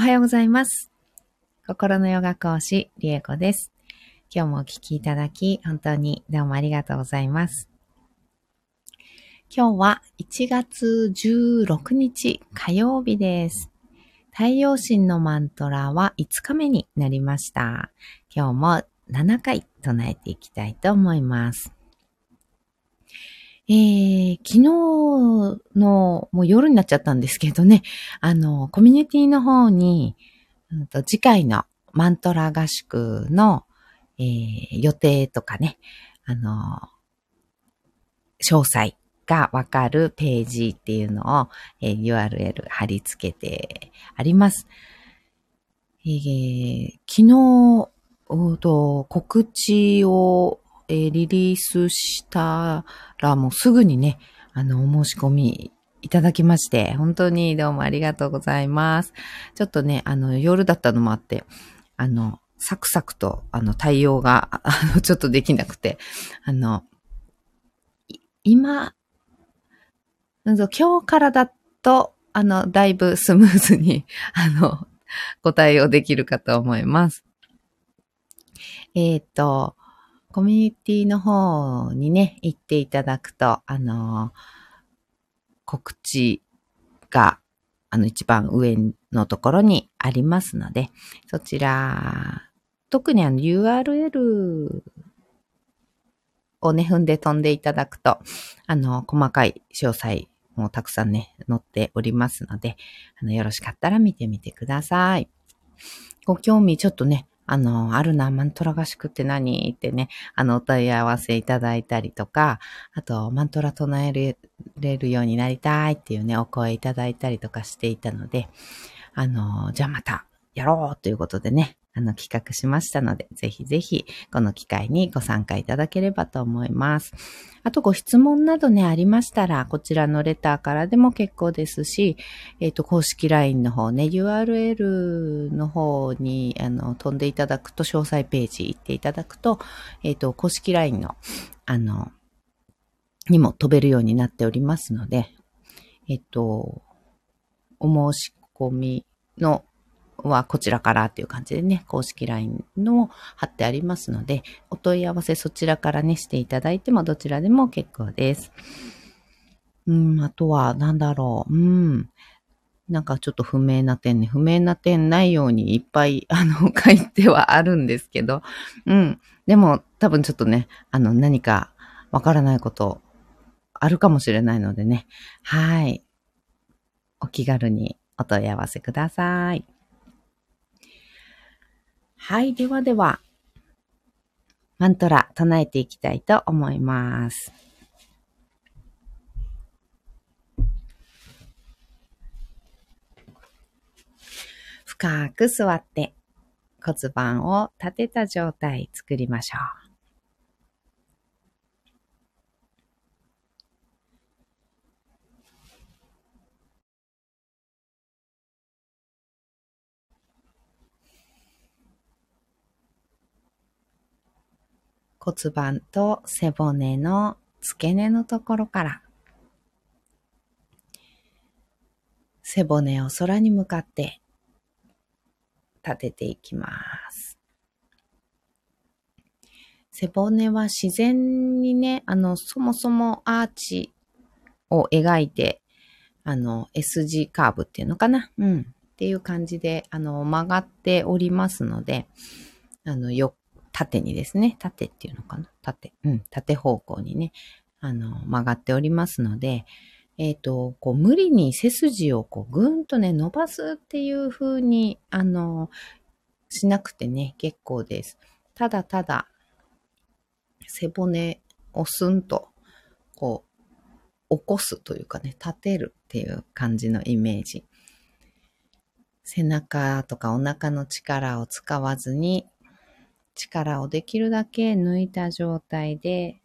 おはようございます。心のヨガ講師、リエコです。今日もお聴きいただき、本当にどうもありがとうございます。今日は1月16日火曜日です。太陽神のマントラは5日目になりました。今日も7回唱えていきたいと思います。えー、昨日のもう夜になっちゃったんですけどね、あの、コミュニティの方に、うん、と次回のマントラ合宿の、えー、予定とかね、あの、詳細がわかるページっていうのを、えー、URL 貼り付けてあります。えー、昨日、と告知をえー、リリースしたらもうすぐにね、あの、お申し込みいただきまして、本当にどうもありがとうございます。ちょっとね、あの、夜だったのもあって、あの、サクサクと、あの、対応が、あの、ちょっとできなくて、あの、今、今日からだと、あの、だいぶスムーズに、あの、ご対応できるかと思います。えっ、ー、と、コミュニティの方にね、行っていただくと、あの、告知が、あの、一番上のところにありますので、そちら、特にあの URL をね、踏んで飛んでいただくと、あの、細かい詳細もたくさんね、載っておりますので、あの、よろしかったら見てみてください。ご興味ちょっとね、あの、あるな、マントラ合宿って何？ってね、あの、お問い合わせいただいたりとか、あと、マントラ唱えれるようになりたいっていうね、お声いただいたりとかしていたので、あの、じゃあまたやろうということでね、あの、企画しましたので、ぜひぜひ、この機会にご参加いただければと思います。あと、ご質問などね、ありましたら、こちらのレターからでも結構ですし、えっ、ー、と、公式 LINE の方ね、URL の方に、あの、飛んでいただくと、詳細ページ行っていただくと、えっ、ー、と、公式 LINE の、あの、にも飛べるようになっておりますので、えっ、ー、と、お申し込みのはこちらからっていう感じでね、公式 LINE の貼ってありますので、お問い合わせそちらからね、していただいてもどちらでも結構です。うん、あとは、なんだろう、うん。なんかちょっと不明な点ね、不明な点ないようにいっぱい、あの、書いてはあるんですけど、うん。でも、多分ちょっとね、あの、何かわからないことあるかもしれないのでね、はい。お気軽にお問い合わせください。はい。ではでは、マントラ唱えていきたいと思います。深く座って骨盤を立てた状態作りましょう。骨盤と背骨の付け根のところから背骨を空に向かって立てていきます。背骨は自然にね、あの、そもそもアーチを描いて、あの、S 字カーブっていうのかな？うん。っていう感じで、あの、曲がっておりますので、あの、よ、縦にですね、縦っていうのかな？縦、うん、縦方向にね、あの、曲がっておりますので、えっ、ー、と、こう、無理に背筋をこう、ぐんとね、伸ばすっていう風に、あの、しなくてね、結構です。ただただ、背骨をスンと、こう、起こすというかね、立てるっていう感じのイメージ。背中とかお腹の力を使わずに、力をできるだけ抜いた状態で、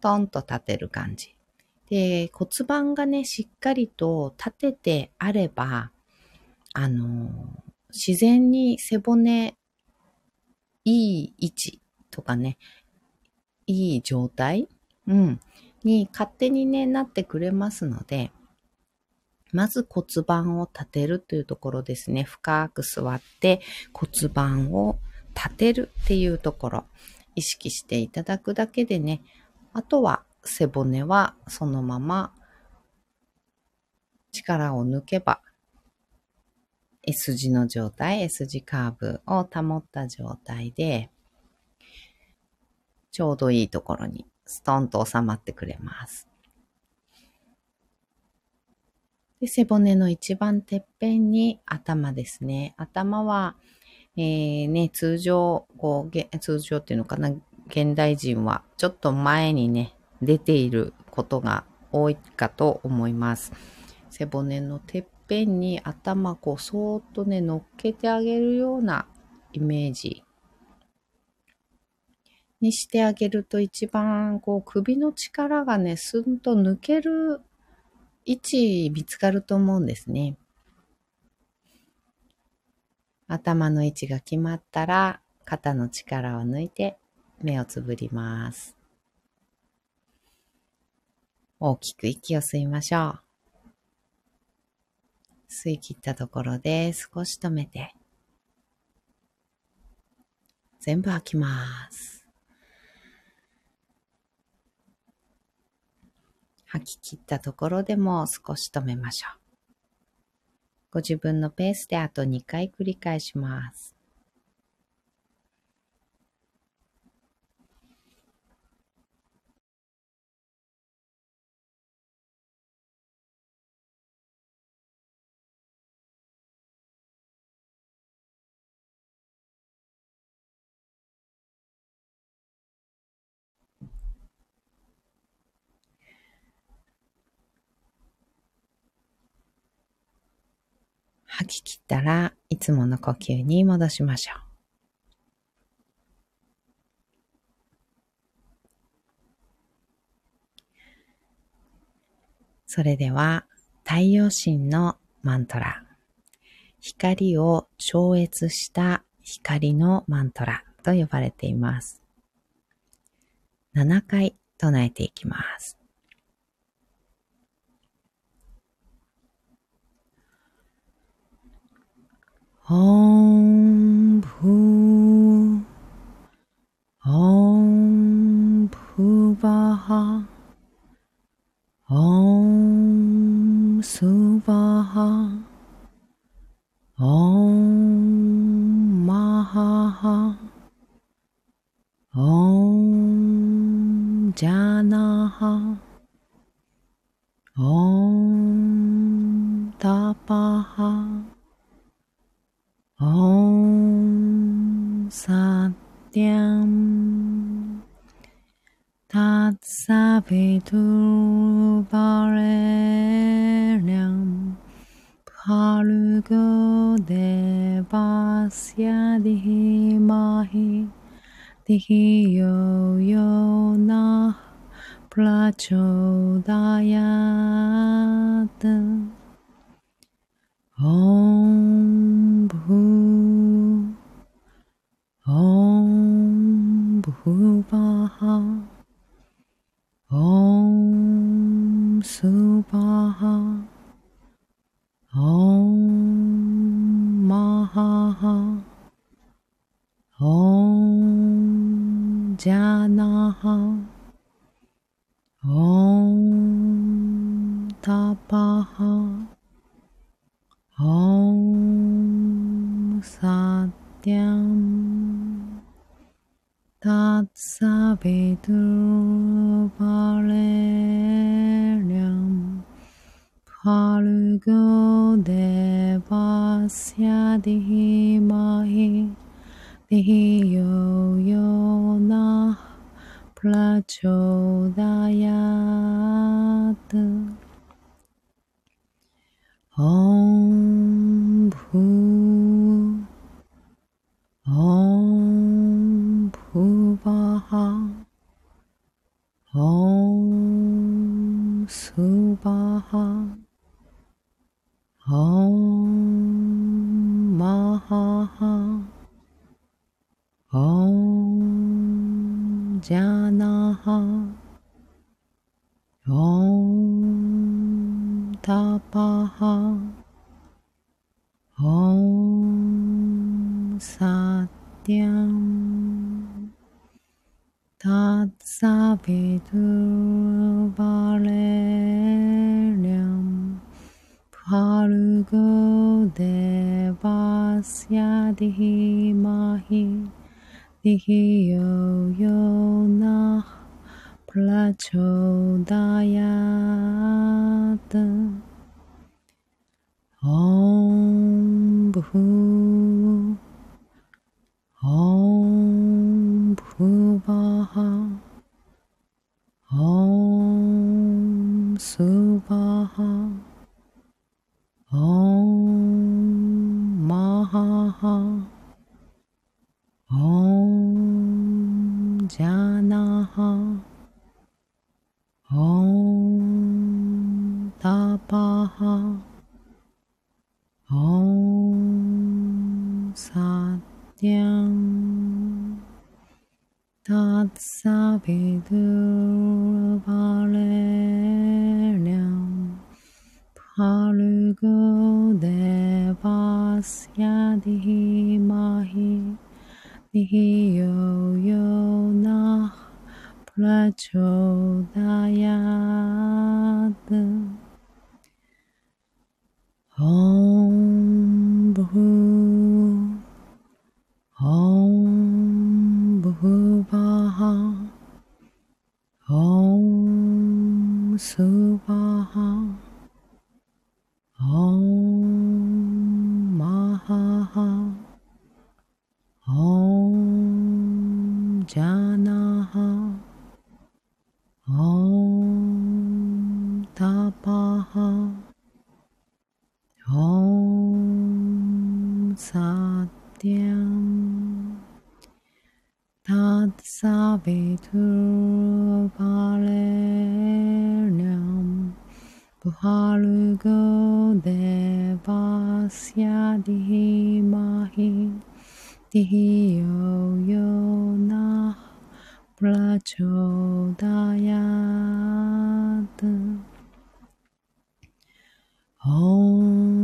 トンと立てる感じ。で、骨盤がね、しっかりと立ててあれば、あの、自然に背骨、いい位置とかね、いい状態？うん。に勝手にね、なってくれますので、まず骨盤を立てるというところですね。深く座って骨盤を立てるっていうところ、意識していただくだけでね、あとは背骨はそのまま力を抜けば S 字の状態、S 字カーブを保った状態で、ちょうどいいところにストンと収まってくれます。で背骨の一番てっぺんに頭ですね。頭は、えー、ね、通常、こう、通常っていうのかな、現代人はちょっと前にね、出ていることが多いかと思います。背骨のてっぺんに頭こうそーっとね、乗っけてあげるようなイメージにしてあげると一番こう首の力がね、スンと抜ける位置見つかると思うんですね。頭の位置が決まったら肩の力を抜いて目をつぶります。大きく息を吸いましょう。吸い切ったところで少し止めて、全部吐きます。吐き切ったところでも少し止めましょう。ご自分のペースであと2回繰り返します。吐き切ったらいつもの呼吸に戻しましょう。それでは太陽神のマントラ、光を超越した光のマントラと呼ばれています。7回唱えていきます。Om satyam tat saviturvarenyam Bhargo devasya dhimahi dhiyo yo nah prachodayat Om Om Om Subaha Om tatsaviturvaleriam bhargo devasya dhimahi dhiyo yo nah प्रचोदयात्। ॐ भू ॐ Subaha Om Subaha Om Maha. सुवः ॐ महः ॐ जानः ॐ तपः ॐ सत्यं तत्सवितुर्वरेण्यं Buhargo devasya dihimahi dihiyo yonah prachodayat. Om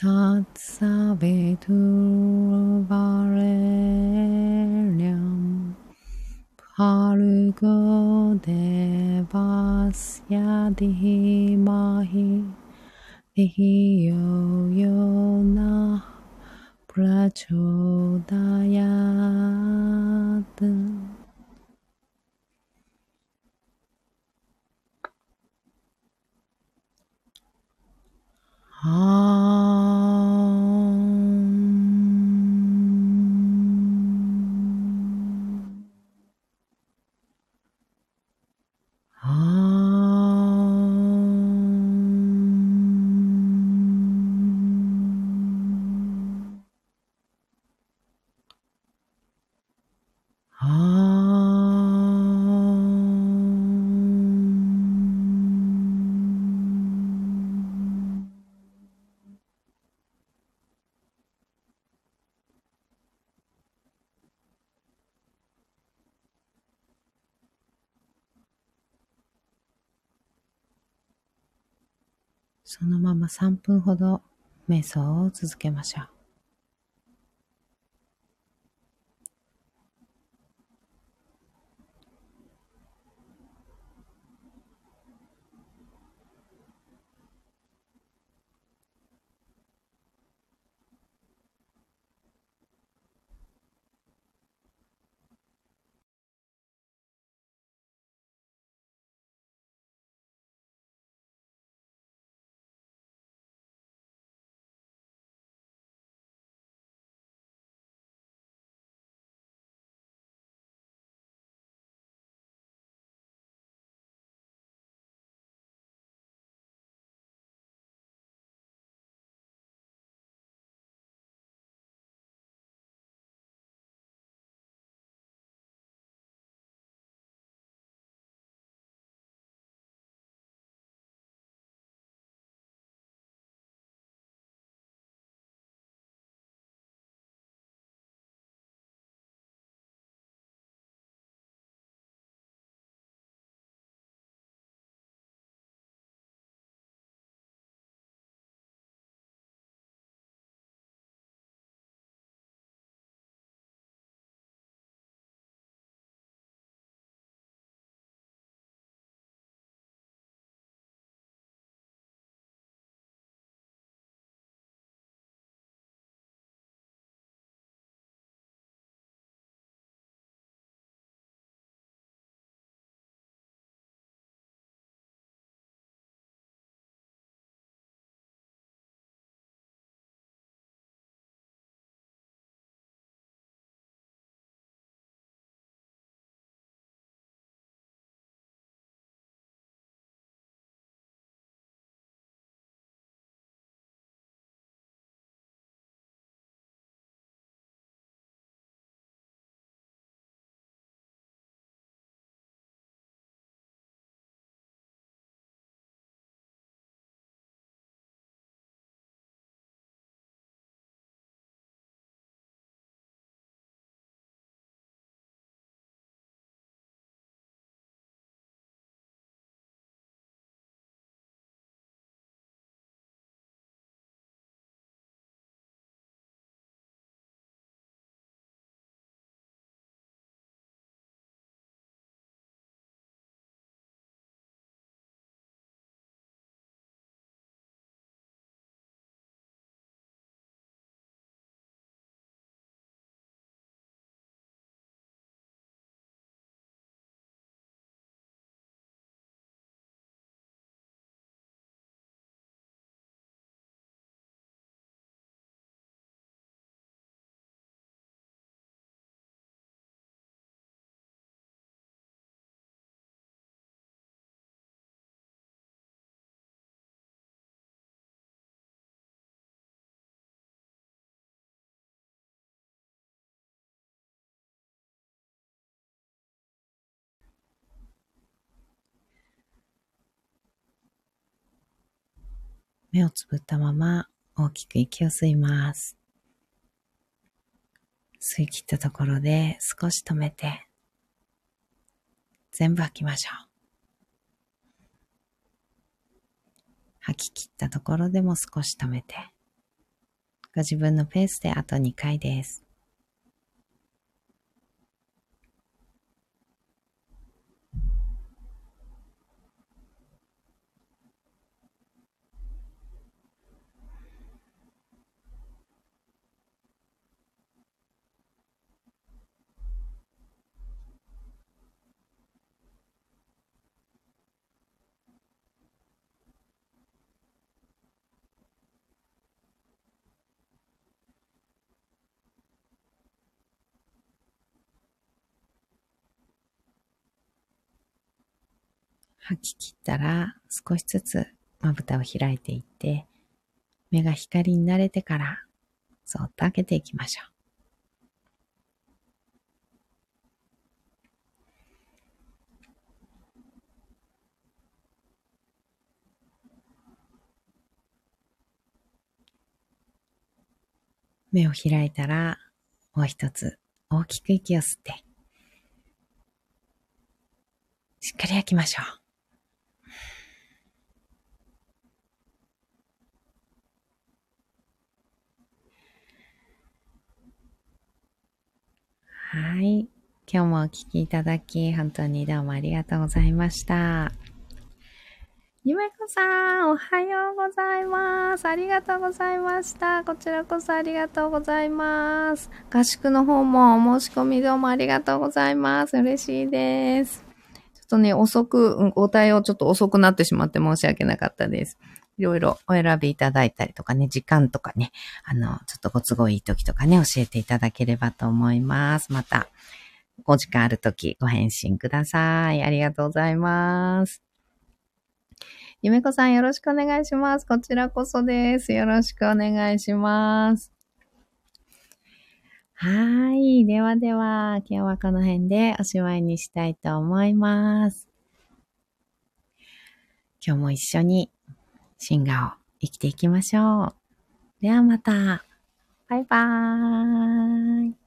닷사베두바렐렴 파르고 데바스야디마히 니히요 そのまま3分ほど瞑想を続けましょう。目をつぶったまま大きく息を吸います。吸い切ったところで少し止めて、全部吐きましょう。吐き切ったところでも少し止めて、ご自分のペースであと2回です。吐き切ったら少しずつまぶたを開いていって、目が光に慣れてから、そっと開けていきましょう。目を開いたら、もう一つ大きく息を吸って、しっかり開きましょう。はい。今日もお聴きいただき、本当にどうもありがとうございました。ゆめこさん、おはようございます。ありがとうございました。こちらこそありがとうございます。合宿の方もお申し込みどうもありがとうございます。嬉しいです。ちょっとね、遅く、ご対応ちょっと遅くなってしまって申し訳なかったです。いろいろお選びいただいたりとかね、時間とかね、あの、ちょっとご都合いい時とかね、教えていただければと思います。また、お時間ある時ご返信ください。ありがとうございます。ゆめこさんよろしくお願いします。こちらこそです。よろしくお願いします。はい。ではでは、今日はこの辺でおしまいにしたいと思います。今日も一緒にシンガーを生きていきましょう。ではまた。バイバーイ。